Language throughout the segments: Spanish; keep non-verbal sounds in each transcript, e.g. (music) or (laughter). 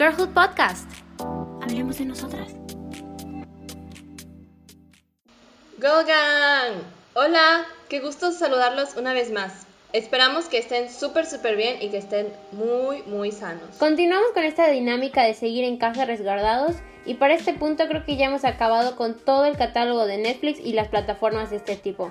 Girlhood Podcast. Hablemos de nosotras. Go Gang! Hola, qué gusto saludarlos una vez más. Esperamos que estén súper, súper bien y que estén muy, muy sanos. Continuamos con esta dinámica de seguir en casa resguardados y para este punto creo que ya hemos acabado con todo el catálogo de Netflix y las plataformas de este tipo.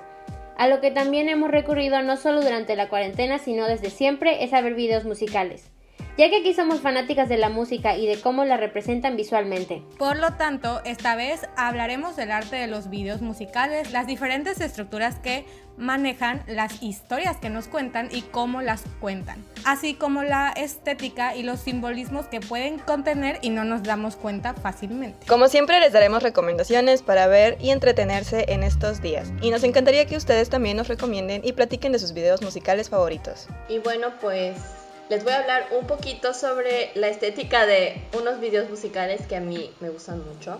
A lo que también hemos recurrido no solo durante la cuarentena, sino desde siempre es a ver videos musicales ya que aquí somos fanáticas de la música y de cómo la representan visualmente. Por lo tanto, esta vez hablaremos del arte de los videos musicales, las diferentes estructuras que manejan, las historias que nos cuentan y cómo las cuentan, así como la estética y los simbolismos que pueden contener y no nos damos cuenta fácilmente. Como siempre les daremos recomendaciones para ver y entretenerse en estos días y nos encantaría que ustedes también nos recomienden y platiquen de sus videos musicales favoritos. Y bueno, pues les voy a hablar un poquito sobre la estética de unos videos musicales que a mí me gustan mucho.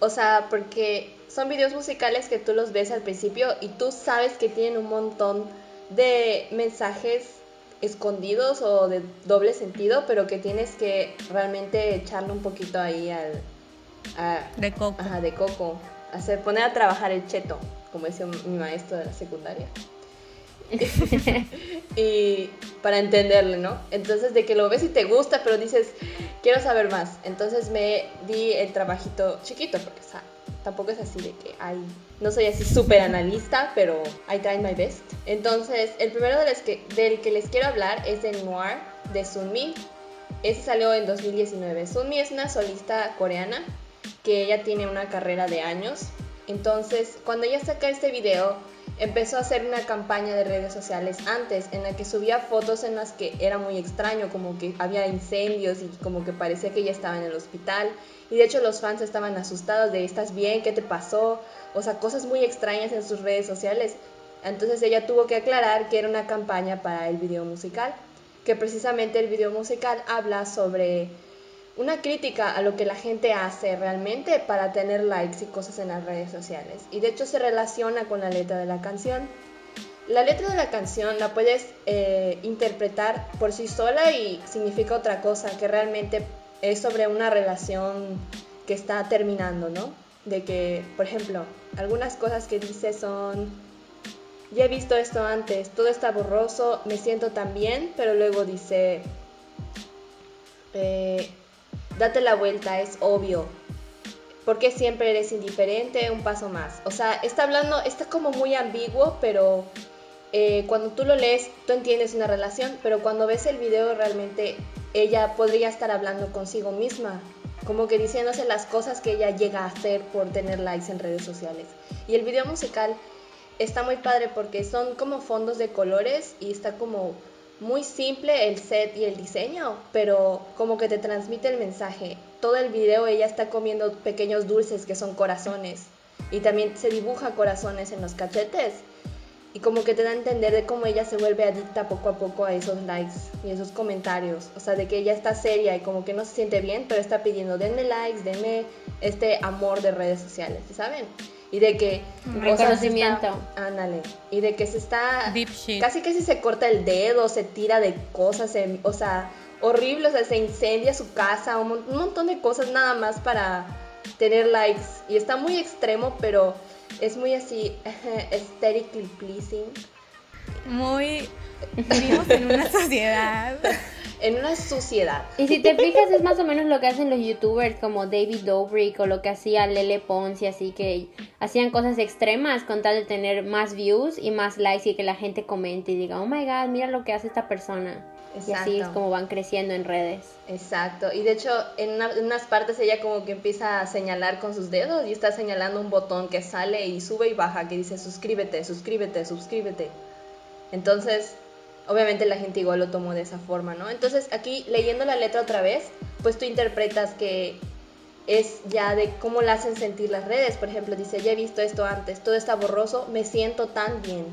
O sea, porque son videos musicales que tú los ves al principio y tú sabes que tienen un montón de mensajes escondidos o de doble sentido, pero que tienes que realmente echarle un poquito ahí al... de coco. Ajá, de coco. Hacer, poner a trabajar el cheto, como decía mi maestro de la secundaria. (laughs) y para entenderle, ¿no? Entonces de que lo ves y te gusta, pero dices, quiero saber más. Entonces me di el trabajito chiquito, porque o tampoco es así de que hay, no soy así súper analista, pero I tried my best. Entonces, el primero de que, del que les quiero hablar es de Noir, de Sunmi. Ese salió en 2019. Sunmi es una solista coreana que ella tiene una carrera de años. Entonces, cuando ella saca este video, empezó a hacer una campaña de redes sociales antes en la que subía fotos en las que era muy extraño, como que había incendios y como que parecía que ella estaba en el hospital. Y de hecho los fans estaban asustados de, ¿estás bien? ¿Qué te pasó? O sea, cosas muy extrañas en sus redes sociales. Entonces ella tuvo que aclarar que era una campaña para el video musical, que precisamente el video musical habla sobre una crítica a lo que la gente hace realmente para tener likes y cosas en las redes sociales. Y de hecho se relaciona con la letra de la canción. La letra de la canción la puedes eh, interpretar por sí sola y significa otra cosa, que realmente es sobre una relación que está terminando, ¿no? De que, por ejemplo, algunas cosas que dice son, ya he visto esto antes, todo está borroso, me siento tan bien, pero luego dice, eh, date la vuelta, es obvio. Porque siempre eres indiferente, un paso más. O sea, está hablando, está como muy ambiguo, pero eh, cuando tú lo lees, tú entiendes una relación, pero cuando ves el video realmente ella podría estar hablando consigo misma, como que diciéndose las cosas que ella llega a hacer por tener likes en redes sociales. Y el video musical está muy padre porque son como fondos de colores y está como muy simple el set y el diseño, pero como que te transmite el mensaje. Todo el video ella está comiendo pequeños dulces que son corazones y también se dibuja corazones en los cachetes y como que te da a entender de cómo ella se vuelve adicta poco a poco a esos likes y esos comentarios, o sea, de que ella está seria y como que no se siente bien, pero está pidiendo denme likes, denme este amor de redes sociales, ¿saben? Y de que reconocimiento. Ándale. Y de que se está casi que si se corta el dedo se tira de cosas o sea horrible o sea se incendia su casa un, montón de cosas nada más para tener likes. Y está muy extremo pero es muy así (laughs) aesthetically pleasing. Muy vivimos en una (laughs) sociedad en una sociedad. Y si te fijas es más o menos lo que hacen los youtubers como David Dobrik o lo que hacía Lele Pons y así que hacían cosas extremas con tal de tener más views y más likes y que la gente comente y diga, oh my god, mira lo que hace esta persona. Y así es como van creciendo en redes. Exacto. Y de hecho, en, en, unas partes ella como que empieza a señalar con sus dedos y está señalando un botón que sale y sube y baja que dice suscríbete, suscríbete, suscríbete. Entonces, obviamente la gente igual lo tomó de esa forma, ¿no? Entonces aquí leyendo la letra otra vez, pues tú interpretas que es ya de cómo la hacen sentir las redes. Por ejemplo, dice, ya he visto esto antes, todo está borroso, me siento tan bien.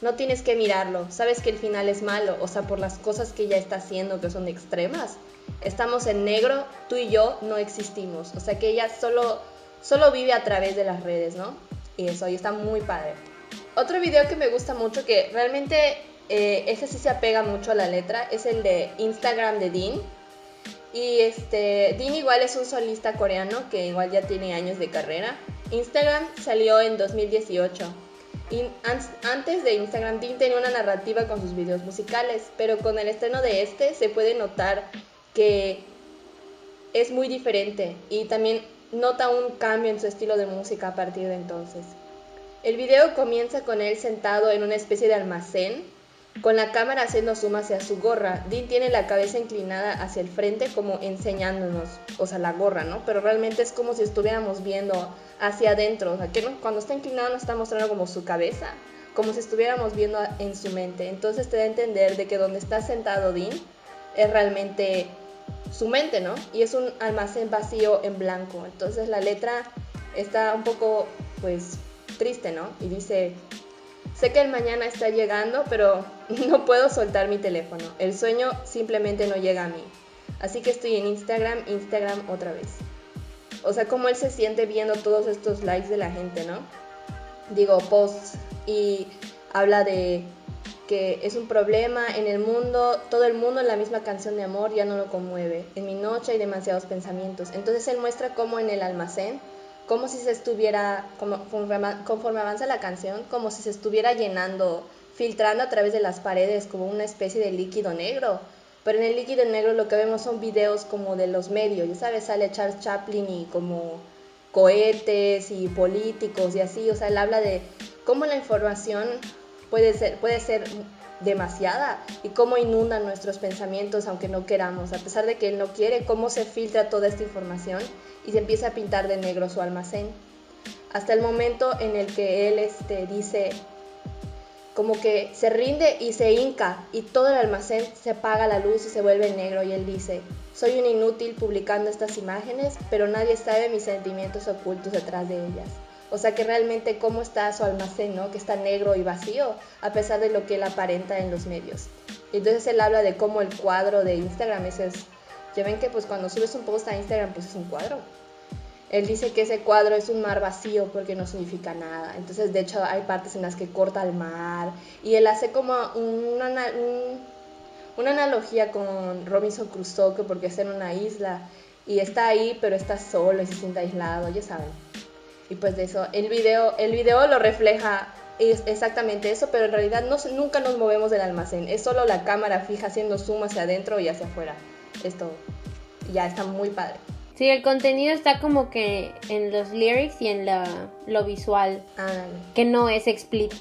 No tienes que mirarlo, sabes que el final es malo, o sea, por las cosas que ella está haciendo que son extremas. Estamos en negro, tú y yo no existimos. O sea que ella solo, solo vive a través de las redes, ¿no? Y eso, y está muy padre. Otro video que me gusta mucho, que realmente eh, ese sí se apega mucho a la letra, es el de Instagram de Dean. Y este, Dean igual es un solista coreano que igual ya tiene años de carrera. Instagram salió en 2018. Y antes de Instagram, Dean tenía una narrativa con sus videos musicales, pero con el estreno de este se puede notar que es muy diferente y también nota un cambio en su estilo de música a partir de entonces. El video comienza con él sentado en una especie de almacén, con la cámara haciendo zoom hacia su gorra. Dean tiene la cabeza inclinada hacia el frente como enseñándonos, o sea, la gorra, ¿no? Pero realmente es como si estuviéramos viendo hacia adentro, o sea, que cuando está inclinado nos está mostrando como su cabeza, como si estuviéramos viendo en su mente. Entonces te da a entender de que donde está sentado Dean es realmente su mente, ¿no? Y es un almacén vacío en blanco. Entonces la letra está un poco, pues, triste, ¿no? Y dice, sé que el mañana está llegando, pero (laughs) no puedo soltar mi teléfono. El sueño simplemente no llega a mí. Así que estoy en Instagram, Instagram otra vez. O sea, cómo él se siente viendo todos estos likes de la gente, ¿no? Digo, posts y habla de que es un problema en el mundo, todo el mundo en la misma canción de amor ya no lo conmueve. En mi noche hay demasiados pensamientos. Entonces él muestra cómo en el almacén, como si se estuviera, como, conforme avanza la canción, como si se estuviera llenando, filtrando a través de las paredes como una especie de líquido negro. Pero en el líquido negro lo que vemos son videos como de los medios, ya sabes, sale Charles Chaplin y como cohetes y políticos y así, o sea, él habla de cómo la información puede ser, puede ser demasiada y cómo inunda nuestros pensamientos aunque no queramos, a pesar de que él no quiere, cómo se filtra toda esta información y se empieza a pintar de negro su almacén. Hasta el momento en el que él este, dice, como que se rinde y se hinca y todo el almacén se apaga la luz y se vuelve negro y él dice, soy un inútil publicando estas imágenes, pero nadie sabe mis sentimientos ocultos detrás de ellas. O sea que realmente cómo está su almacén, ¿no? Que está negro y vacío, a pesar de lo que él aparenta en los medios. Entonces él habla de cómo el cuadro de Instagram es, ya ven que pues cuando subes un post a Instagram pues es un cuadro. Él dice que ese cuadro es un mar vacío porque no significa nada. Entonces, de hecho, hay partes en las que corta el mar. Y él hace como una, una analogía con Robinson Crusoe, porque está en una isla y está ahí, pero está solo y se siente aislado, ya saben. Y pues de eso, el video, el video lo refleja es exactamente eso, pero en realidad no, nunca nos movemos del almacén. Es solo la cámara fija haciendo zoom hacia adentro y hacia afuera. Esto ya está muy padre. Sí, el contenido está como que en los lyrics y en la, lo visual. Que no es,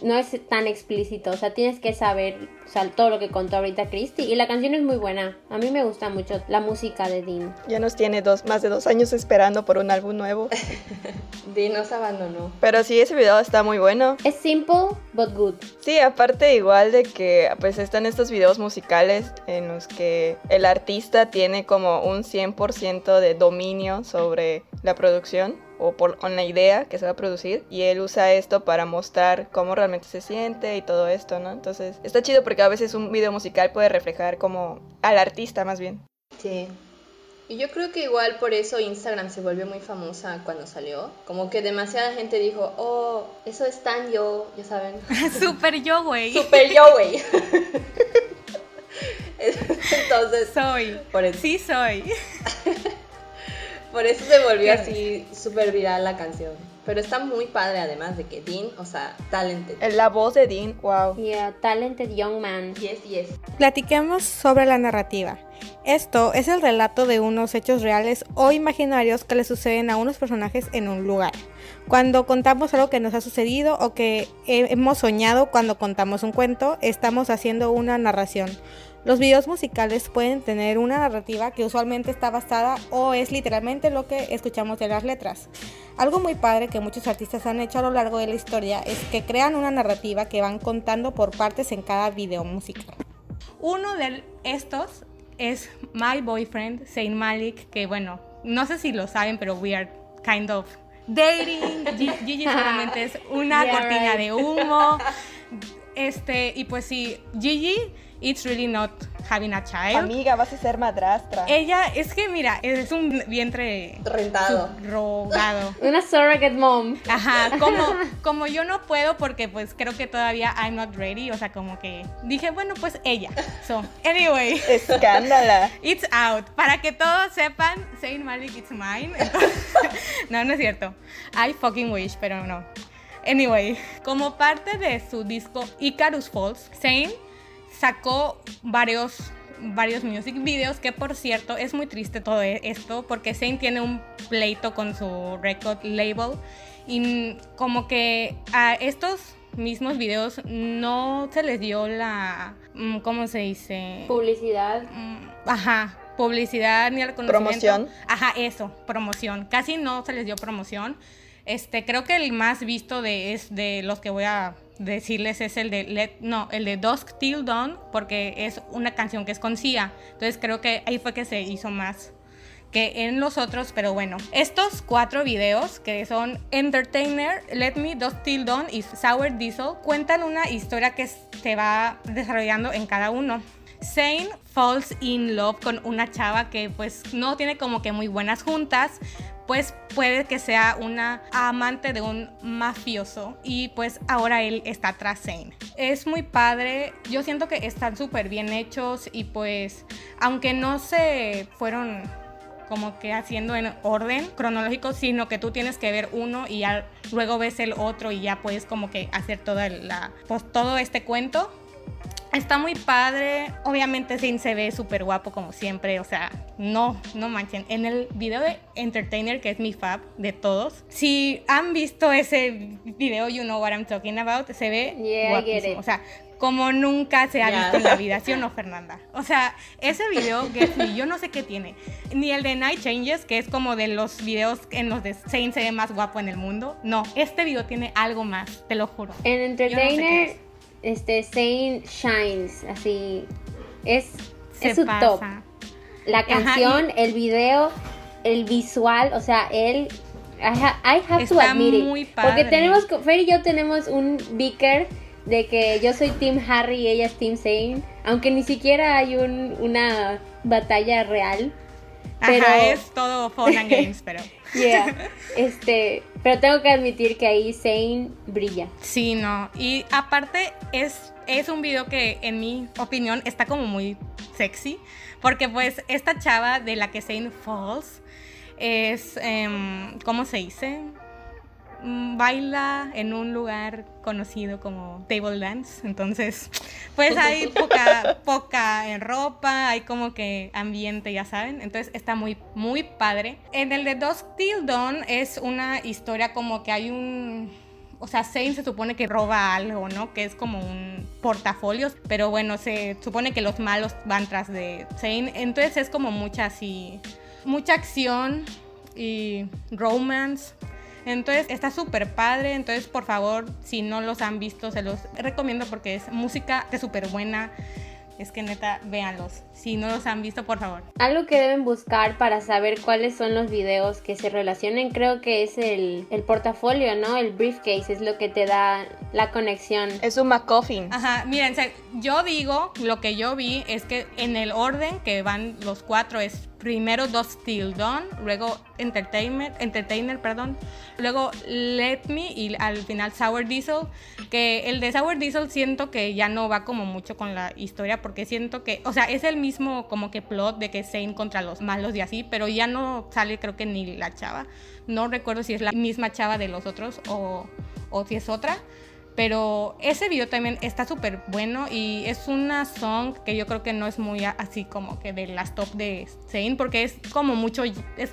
no es tan explícito. O sea, tienes que saber todo lo que contó ahorita Christy. Y la canción es muy buena. A mí me gusta mucho la música de Dean. Ya nos tiene dos, más de dos años esperando por un álbum nuevo. (laughs) Dean nos abandonó. Pero sí, ese video está muy bueno. Es simple, but good. Sí, aparte igual de que pues están estos videos musicales en los que el artista tiene como un 100% de dominio sobre la producción o por la idea que se va a producir y él usa esto para mostrar cómo realmente se siente y todo esto, ¿no? Entonces está chido porque a veces un video musical puede reflejar como al artista más bien. Sí. Y yo creo que igual por eso Instagram se volvió muy famosa cuando salió. Como que demasiada gente dijo, oh, eso es tan yo, ya saben. (laughs) Super yo, güey. Super yo, güey. (laughs) (laughs) Entonces. Soy. Por eso. Sí, soy. Por eso se volvió así súper viral la canción. Pero está muy padre además de que Dean, o sea, talented. La voz de Dean, wow. Yeah, talented young man. Yes, yes. Platiquemos sobre la narrativa. Esto es el relato de unos hechos reales o imaginarios que le suceden a unos personajes en un lugar. Cuando contamos algo que nos ha sucedido o que hemos soñado cuando contamos un cuento, estamos haciendo una narración. Los videos musicales pueden tener una narrativa que usualmente está basada o es literalmente lo que escuchamos de las letras. Algo muy padre que muchos artistas han hecho a lo largo de la historia es que crean una narrativa que van contando por partes en cada video musical. Uno de estos es My Boyfriend, Saint Malik, que bueno, no sé si lo saben, pero we are kind of dating. (laughs) Gigi solamente es una cortina de humo. (laughs) Este, y pues sí, Gigi It's really not having a child. Amiga, vas a ser madrastra. Ella, es que mira, es un vientre Rentado. rogado. (laughs) Una surrogate mom. Ajá, como, (laughs) como yo no puedo porque pues creo que todavía I'm not ready, o sea, como que dije, bueno, pues ella. So, anyway, (laughs) Escándala. it's out. Para que todos sepan, Saint Malik it's mine. Entonces- no, no es cierto. I fucking wish, pero no. Anyway, como parte de su disco Icarus Falls, Zayn sacó varios varios music videos que por cierto es muy triste todo e- esto porque Zayn tiene un pleito con su record label y como que a estos mismos videos no se les dio la mm, ¿cómo se dice? Publicidad. Mm, Ajá, publicidad ni reconocimiento. Promoción. Ajá, eso, promoción. Casi no se les dio promoción. Este, creo que el más visto de es de los que voy a decirles es el de Let, no, el de Dusk Till Dawn, porque es una canción que es con Sia. Entonces creo que ahí fue que se hizo más que en los otros, pero bueno. Estos cuatro videos, que son Entertainer, Let Me, Dusk Till Dawn y Sour Diesel, cuentan una historia que se va desarrollando en cada uno. Zane falls in love con una chava que pues no tiene como que muy buenas juntas, pues puede que sea una amante de un mafioso y pues ahora él está tras Zane. Es muy padre, yo siento que están súper bien hechos y pues aunque no se fueron como que haciendo en orden cronológico, sino que tú tienes que ver uno y ya luego ves el otro y ya puedes como que hacer toda la, pues todo este cuento. Está muy padre. Obviamente Zane se ve súper guapo como siempre. O sea, no, no manchen. En el video de Entertainer, que es mi fab de todos, si han visto ese video, you know what I'm talking about, se ve Yeah, I get guapísimo. it. O sea, como nunca se ha visto en la vida, ¿sí o no, (laughs) Fernanda? O sea, ese video, Get Me, yo no sé qué tiene. Ni el de Night Changes, que es como de los videos en los de Zane se ve más guapo en el mundo. No, este video tiene algo más, te lo juro. En Yo no sé qué Entertainer, es. Este, Zane shines, así. Es, Se es su pasa. top. La Ajá, canción, el video, el visual, o sea, él. I, ha- I have to admit it. muy Porque padre. tenemos, Fer y yo tenemos un beaker de que yo soy Team Harry y ella es Team Zane. Aunque ni siquiera hay un- una batalla real. Pero, Ajá, es todo fun and games, pero... (laughs) yeah, este, pero tengo que admitir que ahí Zane brilla. Sí, no. Y aparte es, es un video que en mi opinión está como muy sexy. Porque pues esta chava de la que Zane Falls es, em, ¿cómo se dice? Mm, Baila en un lugar conocido como table dance. Entonces, pues hay (laughs) poca, poca en ropa, hay como que ambiente, ya saben. Entonces está muy, muy padre. En el de Dusk Till Dawn es una historia como que hay un o sea, Zane se supone que roba algo, ¿no? Que es como un portafolio, pero bueno, se supone que los malos van tras de Zane, entonces es como mucha así, mucha acción y romance. Entonces está súper padre, entonces por favor, si no los han visto, se los recomiendo porque es música de súper buena. Es que neta, véanlos. Si no los han visto, por favor. Algo que deben buscar para saber cuáles son los videos que se relacionen, creo que es el, el portafolio, ¿no? El briefcase es lo que te da la conexión. Es un McCoffin. Ajá, miren, yo digo, lo que yo vi es que en el orden que van los cuatro es primero dos Till Dawn, luego Entertainment, Entertainer, perdón, luego Let Me y al final Sour Diesel, que el de Sour Diesel siento que ya no va como mucho con la historia porque siento que, o sea, es el mismo como que plot de que Zane contra los malos y así, pero ya no sale creo que ni la chava, no recuerdo si es la misma chava de los otros o, o si es otra. Pero ese video también está súper bueno y es una song que yo creo que no es muy así como que de las top de Zayn porque es como mucho, es,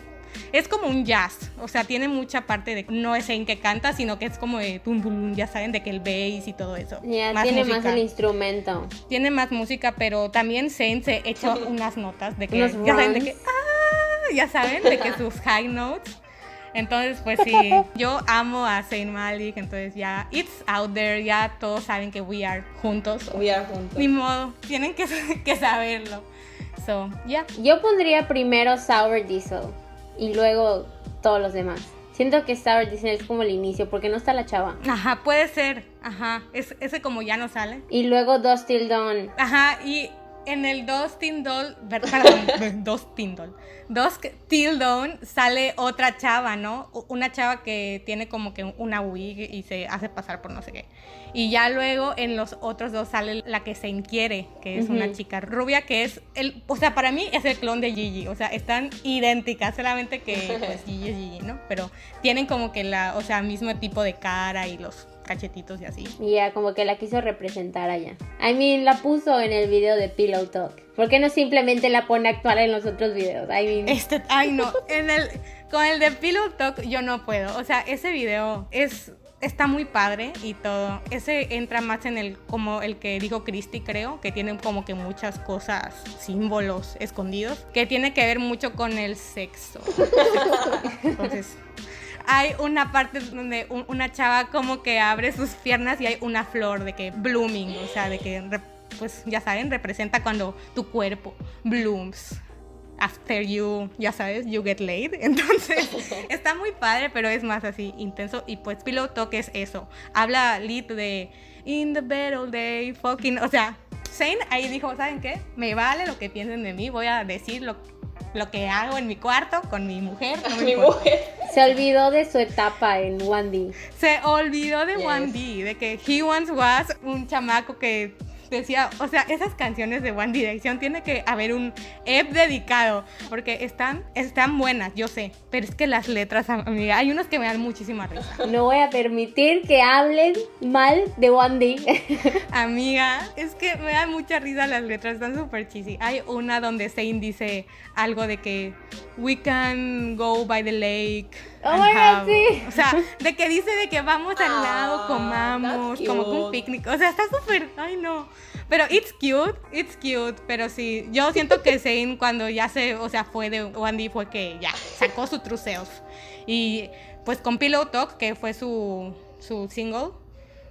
es como un jazz, o sea, tiene mucha parte de, no es Zayn que canta, sino que es como de tum bum, ya saben, de que el bass y todo eso. Ya, tiene más música. el instrumento. Tiene más música, pero también Zayn se echa (laughs) unas notas de que, Unos ya saben, de runs. que, ah, ya saben, de que sus high notes. Entonces, pues sí, (laughs) yo amo a Zayn Malik, entonces ya, it's out there, ya todos saben que we are juntos. We are juntos. Ni modo, tienen que, (laughs) que saberlo. So, ya. Yo pondría primero Sour Diesel y luego todos los demás. Siento que Star Disney es como el inicio, porque no está la chava. Ajá, puede ser. Ajá, es, ese como ya no sale. Y luego Till Dawn. Ajá, y en el Dos Tindol, ver- perdón, (laughs) (laughs) Dos Tindol, Dos Till Dawn sale otra chava, ¿no? Una chava que tiene como que una wig y se hace pasar por no sé qué. Y ya luego en los otros dos sale la que se inquiere, que es una chica rubia, que es el, o sea, para mí es el clon de Gigi, o sea, están idénticas, solamente que pues (laughs) Gigi es Gigi, ¿no? Pero tienen como que la, o sea, mismo tipo de cara y los cachetitos y así. Y ya como que la quiso representar allá. I mean, la puso en el video de Pillow Talk. ¿Por qué no simplemente la pone a actuar en los otros videos? I mean, Este, ay no, (laughs) en el, con el de Pillow Talk yo no puedo. O sea, ese video es, está muy padre y todo. Ese entra más en el, como el que dijo Christy, creo, que tiene como que muchas cosas, símbolos escondidos, que tiene que ver mucho con el sexo. (laughs) Entonces, hay una parte donde un- una chava como que abre sus piernas y hay una flor de que blooming, o sea, de que, pues ya saben, representa cuando tu cuerpo blooms after you, ya sabes, you get laid. (laughs) Entonces, está muy padre, pero es más así intenso. Y pues Pillow Talk es eso. Habla Lit de In the bed all day, fucking. O sea, Shane ahí dijo, ¿saben qué? Me vale lo que piensen de mí, voy a decir lo, lo que hago en mi cuarto con mi mujer. no Mi importa". mujer. se olvidó de su etapa en 1D. Se olvidó de Yes. 1D, de que He Once Was un chamaco que decía, o sea, esas canciones de One Direction tiene que haber un EP dedicado, porque están, están buenas, yo sé, pero es que las letras, amiga, hay unas que me dan muchísima risa. No voy a permitir que hablen mal de 1D. (laughs) Amiga, es que me dan mucha risa las letras, están súper cheesy. Hay una donde Zayn dice algo de que we can go by the lake. Oh my God, have-" sí. O sea, de que dice de que vamos al Ah, lago, comamos, como que un picnic. O sea, está súper, ay no. Pero it's cute, it's cute, pero sí, yo siento que (laughs) Zayn cuando ya se, o sea, fue de Wandy fue que ya sacó su true self. Y pues con Pillow Talk, que fue su, su single,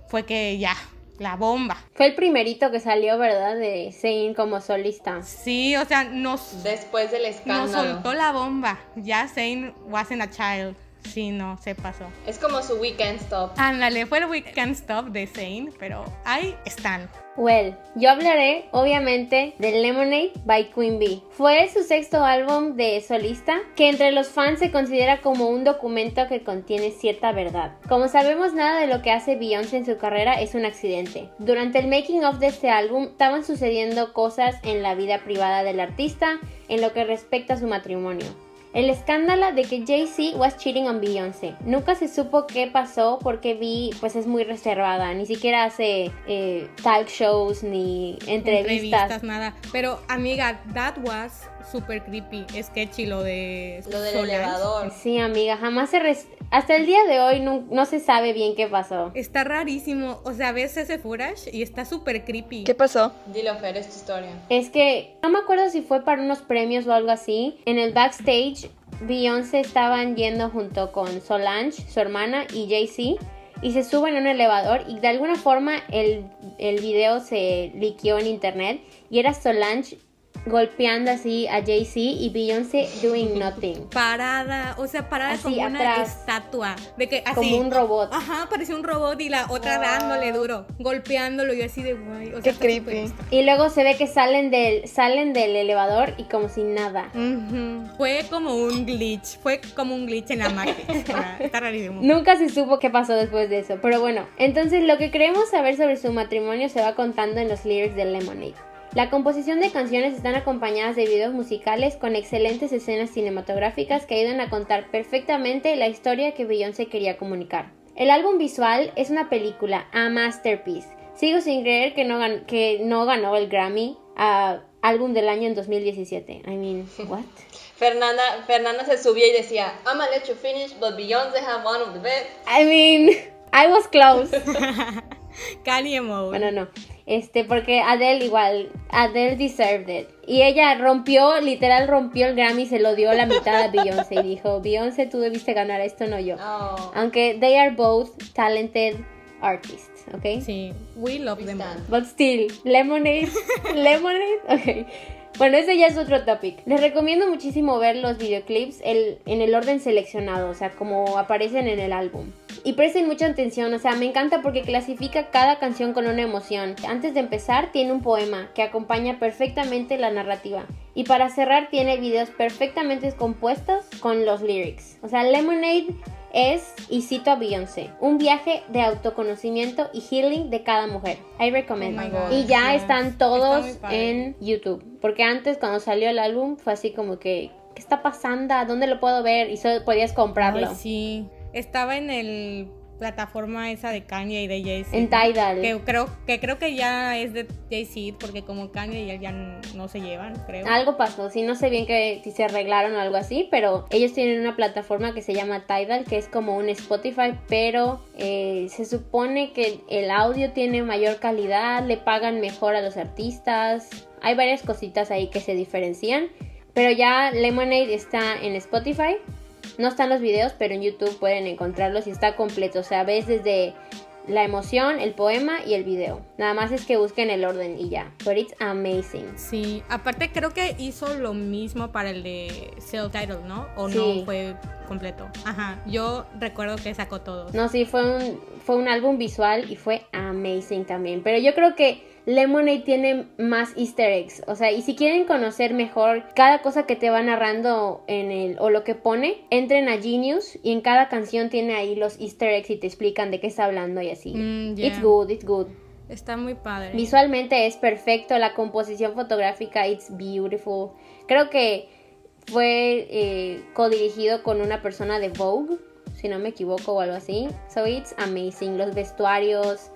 fue que ya, la bomba. Fue el primerito que salió, ¿verdad? De Zayn como solista. Sí, o sea, nos, Después del nos escándalo. soltó la bomba. Ya Zayn wasn't a child. Sí, no, se pasó. Es como su weekend stop. Ándale, fue el We Can't Stop de Zayn, pero ahí están. Well, yo hablaré obviamente de Lemonade by Queen Bee. Fue su sexto álbum de solista que entre los fans se considera como un documento que contiene cierta verdad. Como sabemos nada de lo que hace Beyoncé en su carrera es un accidente. Durante el making of de este álbum estaban sucediendo cosas en la vida privada del artista en lo que respecta a su matrimonio. El escándalo de que Jay-Z was cheating on Beyoncé. Nunca se supo qué pasó porque Vi pues es muy reservada. Ni siquiera hace eh, talk shows ni entrevistas. nada. Pero, amiga, that was super creepy, sketchy lo de Lo del Solange. elevador. Sí, amiga, jamás se... res- Hasta el día de hoy no, no se sabe bien qué pasó. Está rarísimo. O sea, ves ese footage y está súper creepy. ¿Qué pasó? Dilo, Fer, es tu historia. Es que no me acuerdo si fue para unos premios o algo así. En el backstage, Beyoncé estaban yendo junto con Solange, su hermana, y Jay-Z. Y se suben en un elevador y de alguna forma el, el video se liqueó en internet. Y era Solange golpeando así a Jay-Z y Beyoncé doing nothing. Parada, o sea, parada Así, como una estatua. De que así. Como un robot. Ajá, parecía un robot y la otra Wow. dándole duro, golpeándolo y así de guay. O sea, Qué creepy. Y luego se ve que salen del, salen del elevador y como si nada. Fue como un glitch, fue como un glitch en la Matrix. está rarísimo. Nunca se supo qué pasó después de eso. Pero bueno, entonces lo que queremos saber sobre su matrimonio se va contando en los lyrics de Lemonade. La composición de canciones están acompañadas de videos musicales con excelentes escenas cinematográficas que ayudan a contar perfectamente la historia que Beyoncé quería comunicar. El álbum visual es una película, a masterpiece. Sigo sin creer que no, gan- que no ganó el Grammy a álbum del año en 2017. I mean, what? (laughs) Fernanda, Fernanda se subía y decía, I'ma let you finish, but Beyoncé have one of the best. I mean, I was close. (laughs) Kanye. Bueno, no. Este, porque Adele igual, Adele deserved it. Y ella rompió, literal rompió el Grammy y se lo dio la mitad a Beyoncé y dijo, Beyoncé, tú debiste ganar esto, no yo. Oh, Aunque they are both talented artists, ¿ok? Sí, we love we them. stand. But still, Lemonade, (laughs) Lemonade, ok. Bueno, ese ya es otro topic. Les recomiendo muchísimo ver los videoclips el- en el orden seleccionado, o sea, como aparecen en el álbum. Y presten mucha atención, o sea, me encanta porque clasifica cada canción con una emoción. Antes de empezar, tiene un poema que acompaña perfectamente la narrativa. Y para cerrar, tiene videos perfectamente compuestos con los lyrics. O sea, Lemonade es, y cito a Beyoncé, un viaje de autoconocimiento y healing de cada mujer. I recommend. Oh y ya yes. están Está todos en YouTube. Porque antes cuando salió el álbum fue así como que, ¿qué está pasando? ¿Dónde lo puedo ver? Y solo podías comprarlo. Ay, sí. Estaba en el plataforma esa de Kanye y de Jay-Z. En Tidal. Que creo, que creo que ya es de Jay-Z, porque como Kanye y él ya no se llevan, creo. Algo pasó, sí, no sé bien que si se arreglaron o algo así, pero ellos tienen una plataforma que se llama Tidal, que es como un Spotify, pero eh, se supone que el audio tiene mayor calidad, le pagan mejor a los artistas, hay varias cositas ahí que se diferencian, pero ya Lemonade está en Spotify, no están los videos, pero en YouTube pueden encontrarlos y está completo, o sea, ves desde la emoción, el poema y el video. Nada más es que busquen el orden y ya. But it's amazing. Sí, aparte creo que hizo lo mismo para el de Self Title, ¿no? O Sí. no fue completo. Ajá, yo recuerdo que sacó todos. No, sí, fue un, fue un álbum visual y fue amazing también. Pero yo creo que Lemonade tiene más easter eggs. O sea, y si quieren conocer mejor cada cosa que te va narrando en el, o lo que pone, entren a Genius y en cada canción tiene ahí los easter eggs y te explican de qué está hablando y así. Mm, yeah. It's good, it's good. Está muy padre. Visualmente es perfecto, la composición fotográfica, it's beautiful. Creo que fue eh, codirigido con una persona de Vogue, si no me equivoco o algo así. So it's amazing. Los vestuarios,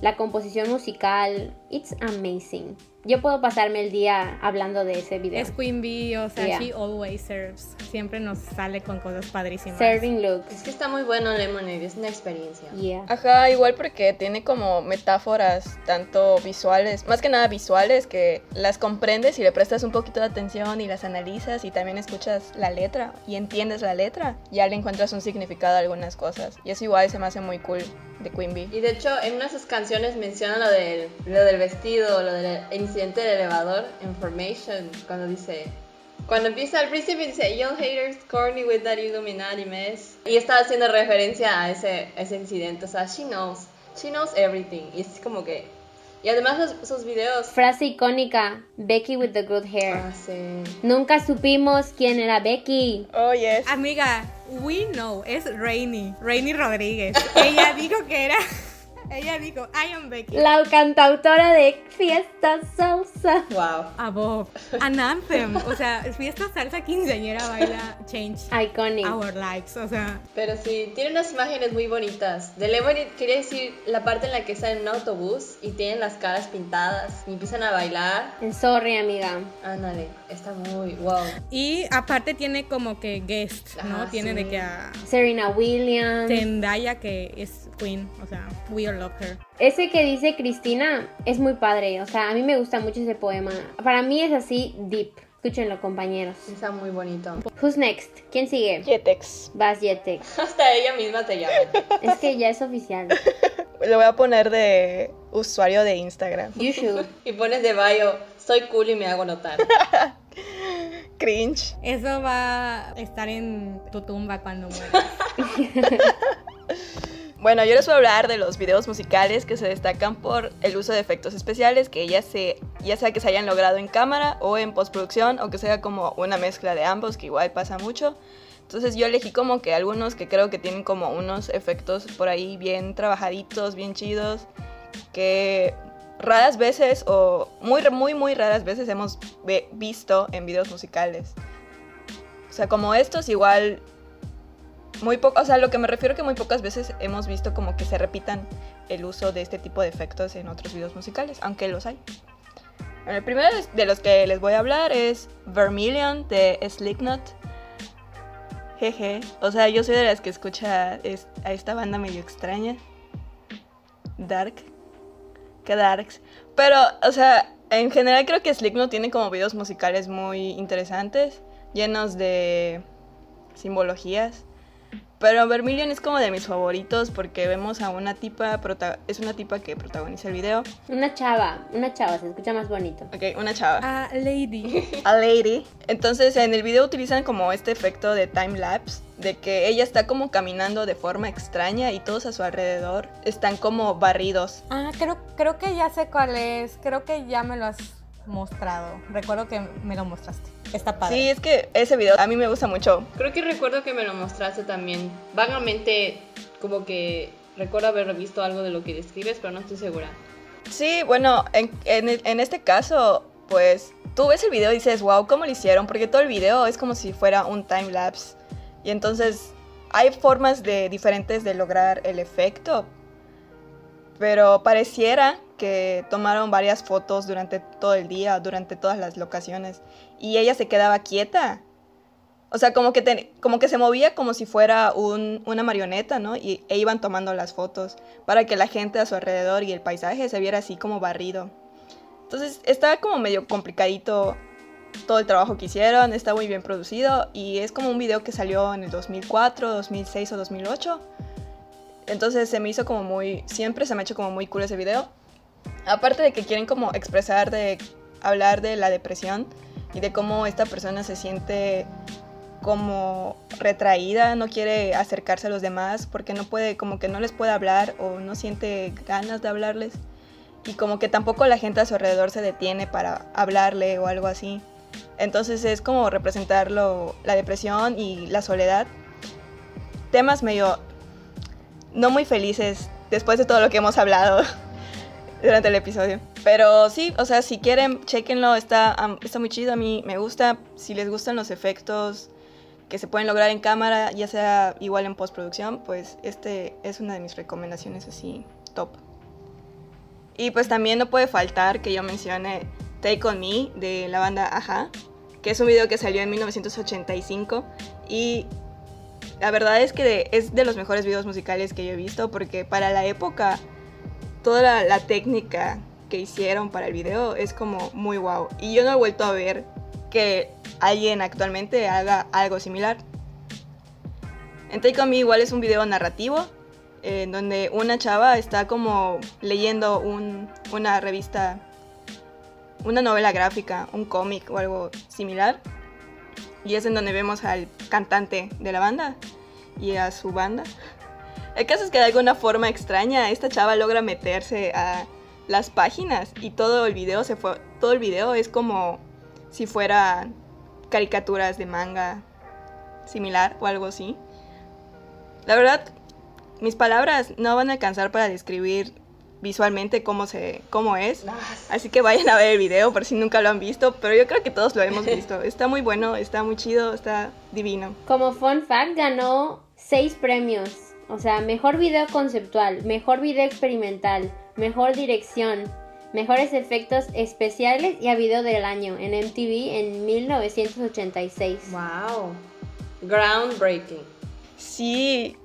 la composición musical, it's amazing. Yo puedo pasarme el día hablando de ese video. Es Queen Bee, o sea, Yeah. she always serves. Siempre nos sale con cosas padrísimas. Serving Es looks. que está muy bueno Lemonade, es una experiencia. Yeah. Ajá, igual porque tiene como metáforas tanto visuales, más que nada visuales, que las comprendes y le prestas un poquito de atención y las analizas y también escuchas la letra y entiendes la letra, ya le encuentras un significado a algunas cosas. Y eso igual se me hace muy cool de Queen Bee. Y de hecho, en una de sus canciones menciona lo del, lo del vestido, lo del incidente del elevador, Information, cuando dice... Cuando empieza al principio dice, Young haters corny with that Illuminati mess. Y está haciendo referencia a ese, a ese incidente, o sea, she knows, she knows everything. Y es como que... Y además los- sus videos... Frase icónica, Becky with the good hair. Ah, sí. Nunca supimos quién era Becky. Oh, yes. Amiga, we know, es Rainy, Rainy Rodríguez. Ella dijo que era, ella dijo, I am Becky. La cantautora de Fiesta Salsa. Wow. Above, an anthem, o sea, fiesta salsa quinceañera baila Change Iconic. Our Lives, o sea, Pero sí, tiene unas imágenes muy bonitas. De Lemonade quería decir la parte en la que están en un autobús y tienen las caras pintadas y empiezan a bailar. En Sorry, amiga. Ándale, está muy wow. y aparte tiene como que guest, ¿no? Tiene sí. de que a Serena Williams. Zendaya que es Queen, o sea, we all love her. Ese que dice Cristina es muy padre. O sea, a mí me gusta mucho ese poema. Para mí es así deep. Escúchenlo, compañeros. Está muy bonito. Who's next? ¿Quién sigue? Jetex. Vas, Jetex. (laughs) Hasta ella misma te llama. Es que ya es oficial. Le voy a poner de usuario de Instagram. You should. (laughs) Y pones de bio, soy cool y me hago notar. (laughs) Cringe. Eso va a estar en tu tumba cuando mueras. (laughs) Bueno, yo les voy a hablar de los videos musicales que se destacan por el uso de efectos especiales, que ya, se, ya sea que se hayan logrado en cámara o en postproducción, o que sea como una mezcla de ambos, que igual pasa mucho. Entonces yo elegí como que algunos que creo que tienen como unos efectos por ahí bien trabajaditos, bien chidos, que raras veces o muy, muy, muy raras veces hemos visto en videos musicales. O sea, como estos igual muy poco, o sea, lo que me refiero que muy pocas veces hemos visto como que se repitan el uso de este tipo de efectos en otros videos musicales, aunque los hay. El primero de- los que les voy a hablar es Vermilion de Slipknot. Jeje, o sea, yo soy de las que escucha es- a esta banda medio extraña. Dark. Que Darks. Pero, o sea, en general creo que Slipknot tiene como videos musicales muy interesantes, llenos de simbologías. Pero Vermilion es como de mis favoritos porque vemos a una tipa, prota- es una tipa que protagoniza el video. Una chava, una chava, se escucha más bonito. Ok, una chava. Ah, Lady. (laughs) a lady. Entonces en el video utilizan como este efecto de time lapse, de que ella está como caminando de forma extraña y todos a su alrededor están como barridos. Ah, creo, creo que ya sé cuál es. Creo que ya me lo has mostrado. Recuerdo que me lo mostraste. Está padre. Sí, es que ese video a mí me gusta mucho. Creo que recuerdo que me lo mostraste también. Vagamente, como que recuerdo haber visto algo de lo que describes, pero no estoy segura. Sí, bueno, en, en- en este caso, pues tú ves el video y dices, wow, ¿cómo lo hicieron? Porque todo el video es como si fuera un time lapse. Y entonces hay formas de, diferentes de lograr el efecto. Pero pareciera que tomaron varias fotos durante todo el día, durante todas las locaciones. Y ella se quedaba quieta. O sea, como que, te- como que se movía como si fuera un- una marioneta, ¿no? Y, e iban tomando las fotos para que la gente a su alrededor y el paisaje se viera así como barrido. Entonces está como medio complicadito todo el trabajo que hicieron, está muy bien producido y es como un video que salió en el 2004, 2006 o 2008. Entonces se me hizo como muy, siempre se me ha hecho como muy cool ese video. Aparte de que quieren como expresar, de hablar de la depresión y de cómo esta persona se siente como retraída, no quiere acercarse a los demás porque no puede, como que no les puede hablar o no siente ganas de hablarles. Y como que tampoco la gente a su alrededor se detiene para hablarle o algo así. Entonces es como representarlo, la depresión y la soledad. Temas medio no muy felices después de todo lo que hemos hablado (laughs) durante el episodio. Pero sí, o sea, si quieren, chequenlo, está, am- está muy chido, a mí me gusta. Si les gustan los efectos que se pueden lograr en cámara, ya sea igual en postproducción, pues este es una de mis recomendaciones así top. Y pues también no puede faltar que yo mencione Take On Me de la banda Aja, que es un video que salió en 1985 y la verdad es que es de los mejores videos musicales que yo he visto porque para la época toda la, la técnica que hicieron para el video es como muy wow. Y yo no he vuelto a ver que alguien actualmente haga algo similar. En Take On Me igual es un video narrativo eh, en donde una chava está como leyendo un- una revista, una novela gráfica, un cómic o algo similar. Y es en donde vemos al cantante de la banda y a su banda. El caso es que de alguna forma extraña esta chava logra meterse a las páginas y todo el video se fue, todo el video es como si fuera caricaturas de manga similar o algo así. La verdad, mis palabras no van a alcanzar para describir visualmente cómo se cómo es. Así que vayan a ver el video por si nunca lo han visto, pero yo creo que todos lo hemos visto. (laughs) Está muy bueno, está muy chido, está divino. Como fun fact, ganó seis premios. O sea, mejor video conceptual, mejor video experimental, mejor dirección, mejores efectos especiales y a video del año en MTV en 1986. Wow. Groundbreaking. Sí,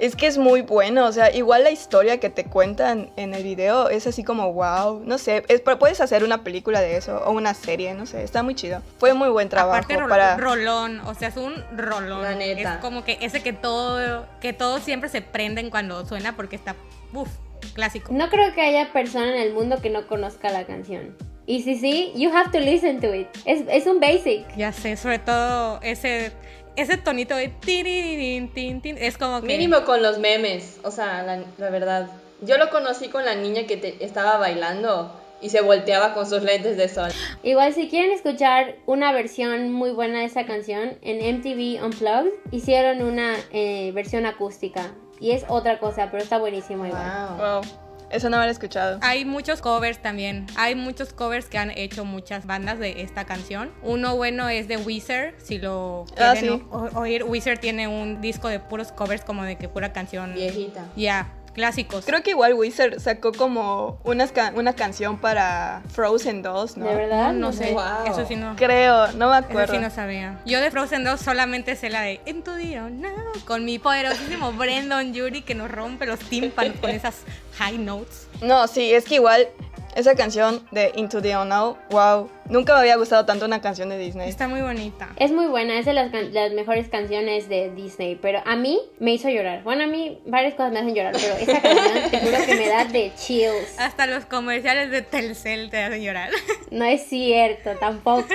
es que es muy bueno, o sea, igual la historia que te cuentan en el video es así como wow, no sé, es, pero puedes hacer una película de eso o una serie, no sé, está muy chido. Fue muy buen trabajo Aparte, para... rolón, o sea, es un rolón. La neta. Es como que ese que todo, que todos siempre se prenden cuando suena porque está, uff, clásico. No creo que haya persona en el mundo que no conozca la canción. Y si sí, you have to listen to it. Es, es un basic. Ya sé, sobre todo ese, ese tonito de tiririn, tin, tin, es como que... Mínimo con los memes, o sea, la, la verdad. Yo lo conocí con la niña que te- estaba bailando y se volteaba con sus lentes de sol. Igual si quieren escuchar una versión muy buena de esa canción, en MTV Unplugged hicieron una eh, versión acústica. Y es otra cosa, pero está buenísimo igual. Wow. Wow, eso no lo había escuchado. Hay muchos covers también. Hay muchos covers que han hecho muchas bandas de esta canción. Uno bueno es de Weezer, si lo Ah, quieren sí. oír. Weezer tiene un disco de puros covers como de que pura canción. Viejita. Ya, clásicos. Creo que igual Wizard sacó como unas ca- una canción para Frozen 2, ¿no? ¿De verdad? no sé, Wow. eso sí no. Creo, no me Eso acuerdo. sí no sabía. Yo de Frozen 2 solamente sé la de En tu día, no. Con mi poderosísimo Brandon Yuri que nos rompe los tímpanos con (laughs) esas high notes. No, sí, es que igual esa canción de Into the Unknown, wow, nunca me había gustado tanto una canción de Disney. Está muy bonita. Es muy buena, es de las, mejores canciones de Disney, pero a mí me hizo llorar. Bueno, a mí varias cosas me hacen llorar, pero esa canción te juro que me da de chills. Hasta los comerciales de Telcel te hacen llorar. (laughs) No es cierto, tampoco.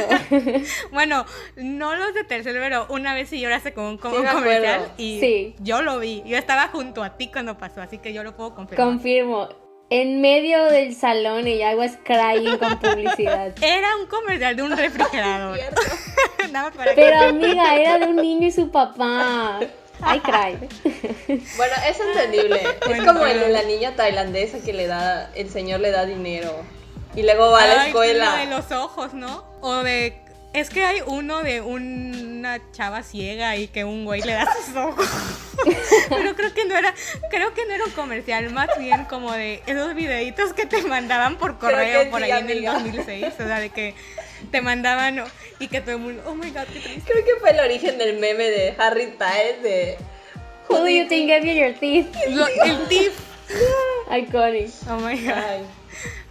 (laughs) bueno, no los de Telcel, pero una vez sí lloraste con un, con Sí, un me comercial acuerdo. y Sí. yo lo vi. Yo estaba junto a ti cuando pasó, así que yo lo puedo confirmar. Confirmo. En medio del salón y I was crying con publicidad. (laughs) Era un comercial de un refrigerador. (laughs) (laughs) Pero amiga, era de un niño y su papá. I cried. Bueno, es entendible. es Bueno, como el pero- de la niña tailandesa que le da, el señor le da dinero. Y luego va a la Ay, escuela. de los ojos, ¿no? O de. Es que hay uno de una chava ciega y que un güey le da sus ojos. Pero creo que no era, creo que no era un comercial, más bien como de esos videitos que te mandaban por correo por sí, ahí en el amiga. 2006. O sea, de que te mandaban y que todo el mundo, oh my god, qué triste. Creo que fue el origen del meme de Harry Styles de. Who do you think gave you your teeth? Lo- el tip. (laughs) Iconic. Oh my god. Ay.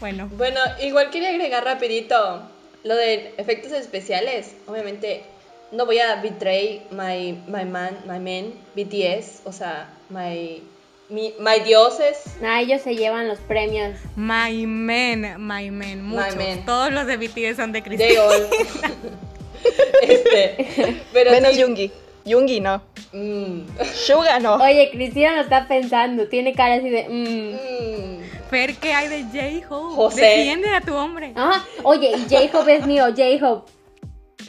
Bueno, Bueno, igual quería agregar rapidito lo de efectos especiales. Obviamente no voy a betray my, my man, my man, BTS, o sea, my, mi- my dioses. Ah, ellos se llevan los premios. my men, my men, muchos. men. Todos los de BTS son de They Cristina. all. (laughs) este, pero Menos sí, Yungi. Yungi no. mm, Suga no. Oye, Cristina lo está pensando. Tiene cara así de. mm. mm, Fer, ¿qué hay de J-Hope? José. Defiende a tu hombre. Ajá. Oye, y J-Hope es mío, J-Hope.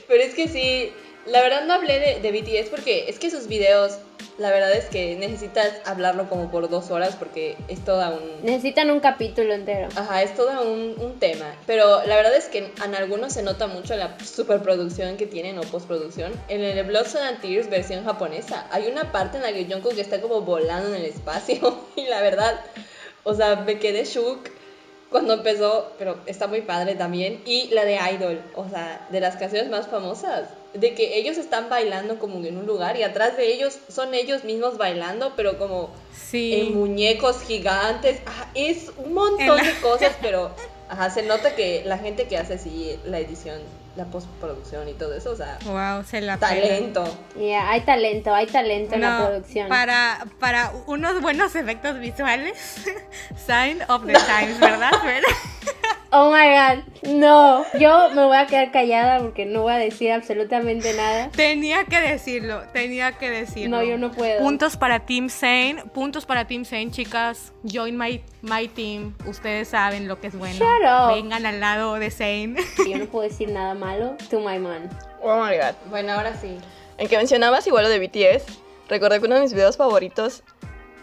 Pero es que sí, la verdad no hablé de, de BTS porque es que sus videos, la verdad es que necesitas hablarlo como por dos horas porque es toda un... Necesitan un capítulo entero. Ajá, es todo un, un tema. Pero la verdad es que en algunos se nota mucho la superproducción que tienen o postproducción. En el de Blood, Sweat and Tears versión japonesa, hay una parte en la que Jungkook está como volando en el espacio. (laughs) Y la verdad, o sea, me quedé shook cuando empezó, pero está muy padre también. Y la de Idol, o sea, de las canciones más famosas. De que ellos están bailando como en un lugar y atrás de ellos son ellos mismos bailando, pero como Sí. en muñecos gigantes. Ajá, es un montón la- de cosas, (laughs) pero ajá, se nota que la gente que hace así la edición, la postproducción y todo eso, o sea, Wow, se la talento. Yeah, hay talento, hay talento en la producción. Para, para unos buenos efectos visuales, (laughs) sign of the times, ¿verdad? (laughs) Oh my god, no. Yo me voy a quedar callada porque no voy a decir absolutamente nada. tenía que decirlo, tenía que decirlo. No, yo no puedo. Puntos para Team Sane, puntos para Team Sane, chicas. Join my, my team. Ustedes saben lo que es bueno. Shut up. Vengan al lado de Sane. Yo no puedo decir nada malo to my man. Oh my god. Bueno, ahora sí. En que mencionabas igual lo de BTS, recordé que uno de mis videos favoritos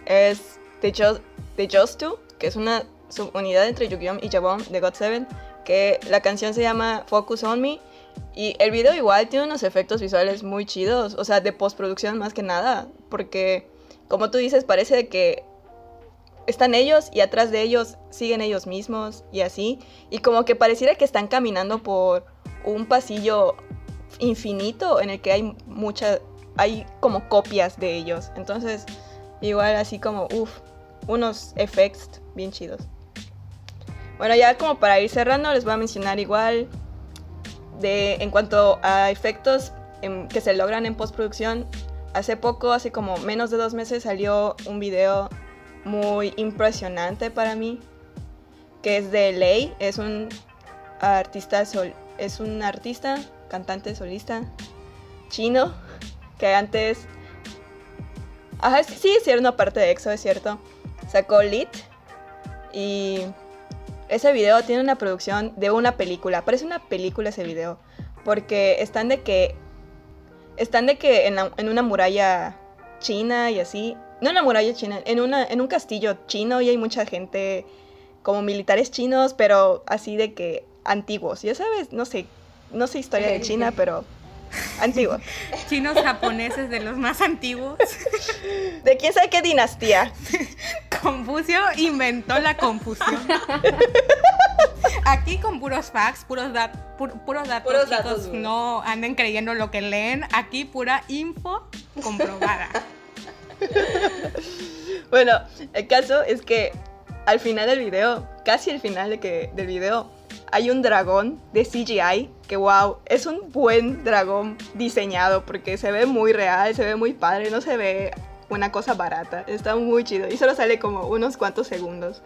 es The Just, The Just Two, que es una subunidad entre Yugyeom y Jabom de God7, que la canción se llama Focus on Me. Y el video igual tiene unos efectos visuales muy chidos, o sea, de postproducción más que nada, porque como tú dices, parece que están ellos y atrás de ellos siguen ellos mismos y así, y como que pareciera que están caminando por un pasillo infinito en el que hay muchas, hay como copias de ellos. Entonces, igual así como, uff, unos effects bien chidos. Bueno, ya como para ir cerrando, les voy a mencionar igual de en cuanto a efectos em, que se logran en postproducción. Hace poco, hace como menos de dos meses, salió un video muy impresionante para mí, que es de Lei, es un artista sol, es un artista, cantante solista chino que antes sí, sí, era una parte de EXO, es cierto. Sacó Lit y ese video tiene una producción de una película. Parece una película ese video. Porque están de que. Están de que en, la- en una muralla china y así. No en la muralla china, en, una, en un castillo chino y hay mucha gente como militares chinos, pero así de que antiguos. Ya sabes, no sé, no sé historia de China, pero antiguos. (laughs) Chinos japoneses de los más antiguos. (laughs) De quién sabe qué dinastía. (laughs) Confucio inventó la confusión. Aquí con puros facts, puros, dat- pu- puros datos, Puros chicos, datos, no anden creyendo lo que leen. Aquí pura info comprobada. Bueno, el caso es que al final del video, casi al final de que, del video, hay un dragón de CGI que wow, es un buen dragón diseñado porque se ve muy real, se ve muy padre, no se ve una cosa barata, está muy chido y solo sale como unos cuantos segundos.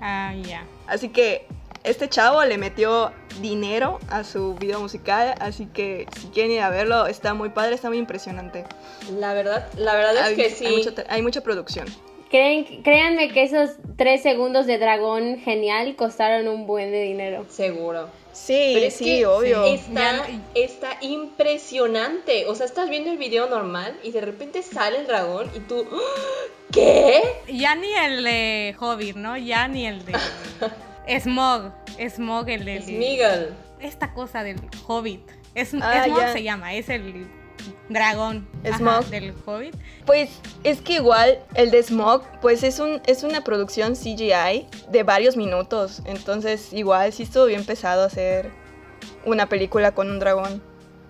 Ah, ya. Así que este chavo le metió dinero a su video musical, así que si quieren ir a verlo, está muy padre, está muy impresionante. La verdad, la verdad es hay, que sí. Hay, mucho- hay mucha producción. Creen, créanme que esos tres segundos de dragón genial costaron un buen de dinero. Seguro. Sí, Pero es sí, que obvio. Está, está impresionante. O sea, estás viendo el video normal y de repente sale el dragón y tú. ¡Ah! ¿Qué? Ya ni el de Hobbit, ¿no? Ya ni el de (laughs) Smog. Smog, el de... Smeagol. Esta cosa del Hobbit. Es, Ah, Smog ya. se llama, es el dragón ajá, Smaug. del Hobbit. Pues es que igual el de Smog, pues es, un, es una producción CGI de varios minutos. Entonces igual sí estuvo bien pesado hacer una película con un dragón.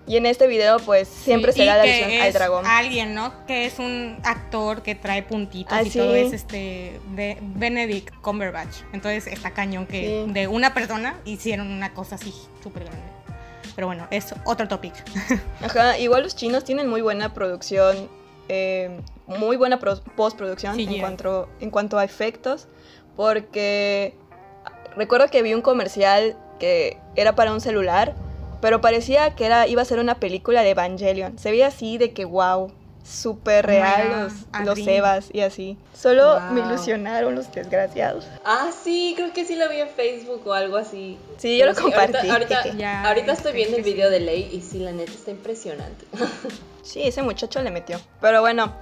Y en este video pues siempre Sí, será la que alusión al dragón. Alguien, ¿no? Que es un actor que trae puntitos Ah, y todo sí. es este de Benedict Cumberbatch. Entonces está cañón que Sí. de una persona hicieron una cosa así súper grande. Pero bueno, es otro topic. (laughs) Ajá, igual los chinos tienen muy buena producción, eh, muy buena pro- postproducción Sí, en, cuanto, en cuanto a efectos, porque recuerdo que vi un comercial que era para un celular, pero parecía que era, iba a ser una película de Evangelion. Se veía así de que wow, súper real los, los. Evas y así. Solo Wow. me ilusionaron los desgraciados. Ah, sí, creo que sí lo vi en Facebook o algo así. Sí, yo lo sí, compartí. Ahorita, (laughs) estoy es viendo el sí. video de Ley y sí, la neta está impresionante. (laughs) Sí, ese muchacho le metió. Pero bueno,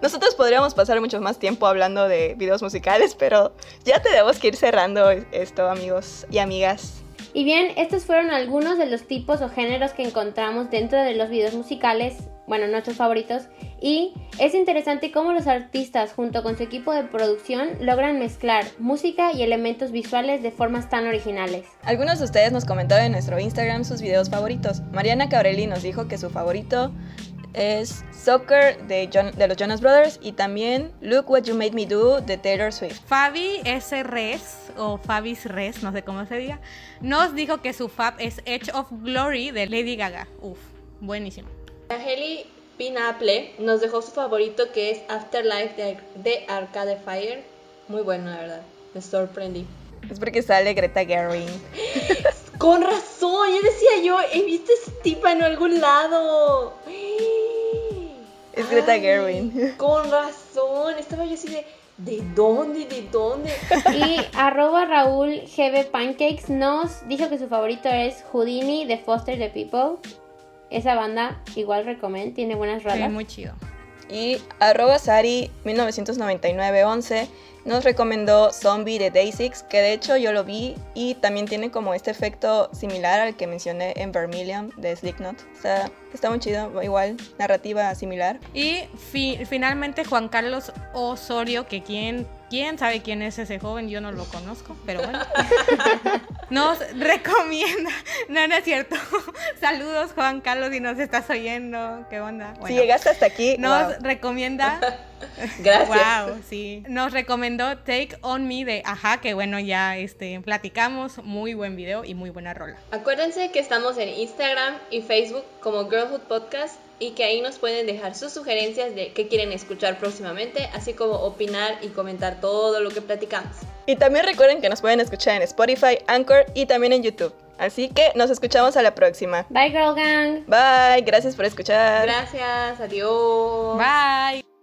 nosotros podríamos pasar mucho más tiempo hablando de videos musicales, pero ya tenemos que ir cerrando esto, amigos y amigas. Y bien, estos fueron algunos de los tipos o géneros que encontramos dentro de los videos musicales, bueno, nuestros favoritos, y es interesante cómo los artistas junto con su equipo de producción logran mezclar música y elementos visuales de formas tan originales. Algunos de ustedes nos comentaron en nuestro Instagram sus videos favoritos. Mariana Cabrelli nos dijo que su favorito es Soccer de, de los Jonas Brothers y también Look What You Made Me Do de Taylor Swift. Fabi S. Res, o Fabis Res, no sé cómo se diga, nos dijo que su fab es Edge of Glory de Lady Gaga. Uf, buenísimo. Angeli Pinaple nos dejó su favorito que es Afterlife de, de Arcade Fire. Muy bueno, la verdad. Me sorprendí. Es porque sale Greta Gerwig. (laughs) Con razón, ya decía yo, he visto ese tipa en algún lado. Es Greta Ay, Gerwig. Con razón, estaba yo así de, ¿de dónde? ¿De dónde? Y arroba Raúl GB Pancakes nos dijo que su favorito es Houdini de Foster the People. Esa banda igual recomiendo, tiene buenas Sí, rolas. muy chido. Y arroba Sari 1999-11 nos recomendó Zombie de Day6, que de hecho yo lo vi y también tiene como este efecto similar al que mencioné en Vermilion de Slipknot. Está, está muy chido, igual, narrativa similar. Y fi- finalmente Juan Carlos Osorio, que quién, quién sabe quién es ese joven, yo no lo conozco, pero bueno. (laughs) Nos recomienda, (laughs) no, no es cierto. (laughs) Saludos Juan Carlos si nos estás oyendo, ¿qué onda? si llegaste hasta aquí, nos wow. recomienda, (laughs) Gracias. wow, sí, nos recomendó Take On Me de Ajá, que bueno, ya este, platicamos, muy buen video y muy buena rola. Acuérdense que estamos en Instagram y Facebook como Girlhood Podcast y que ahí nos pueden dejar sus sugerencias de qué quieren escuchar próximamente, así como opinar y comentar todo lo que platicamos. Y también recuerden que nos pueden escuchar en Spotify, Anchor y también en YouTube. Así que nos escuchamos a la próxima. Bye Girl Gang. Bye, gracias por escuchar. Gracias, adiós. Bye.